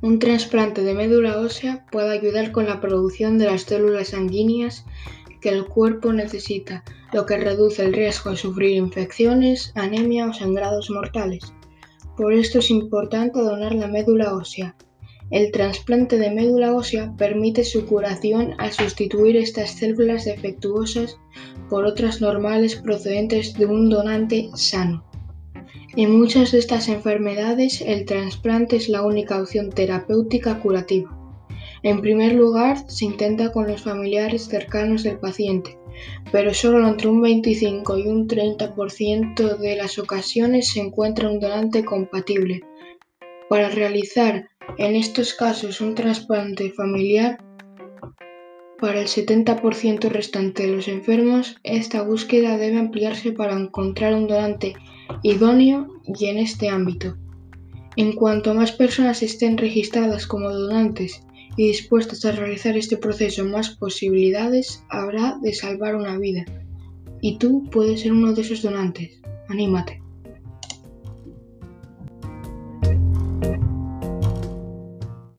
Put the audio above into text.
Un trasplante de médula ósea puede ayudar con la producción de las células sanguíneas que el cuerpo necesita, lo que reduce el riesgo de sufrir infecciones, anemia o sangrados mortales. Por esto es importante donar la médula ósea. El trasplante de médula ósea permite su curación al sustituir estas células defectuosas por otras normales procedentes de un donante sano. En muchas de estas enfermedades, el trasplante es la única opción terapéutica curativa. En primer lugar, se intenta con los familiares cercanos del paciente, pero solo entre un 25 y un 30% de las ocasiones se encuentra un donante compatible. Para realizar en estos casos un trasplante familiar, para el 70% restante de los enfermos, esta búsqueda debe ampliarse para encontrar un donante idóneo y en este ámbito. En cuanto más personas estén registradas como donantes y dispuestas a realizar este proceso, más posibilidades habrá de salvar una vida. Y tú puedes ser uno de esos donantes. Anímate.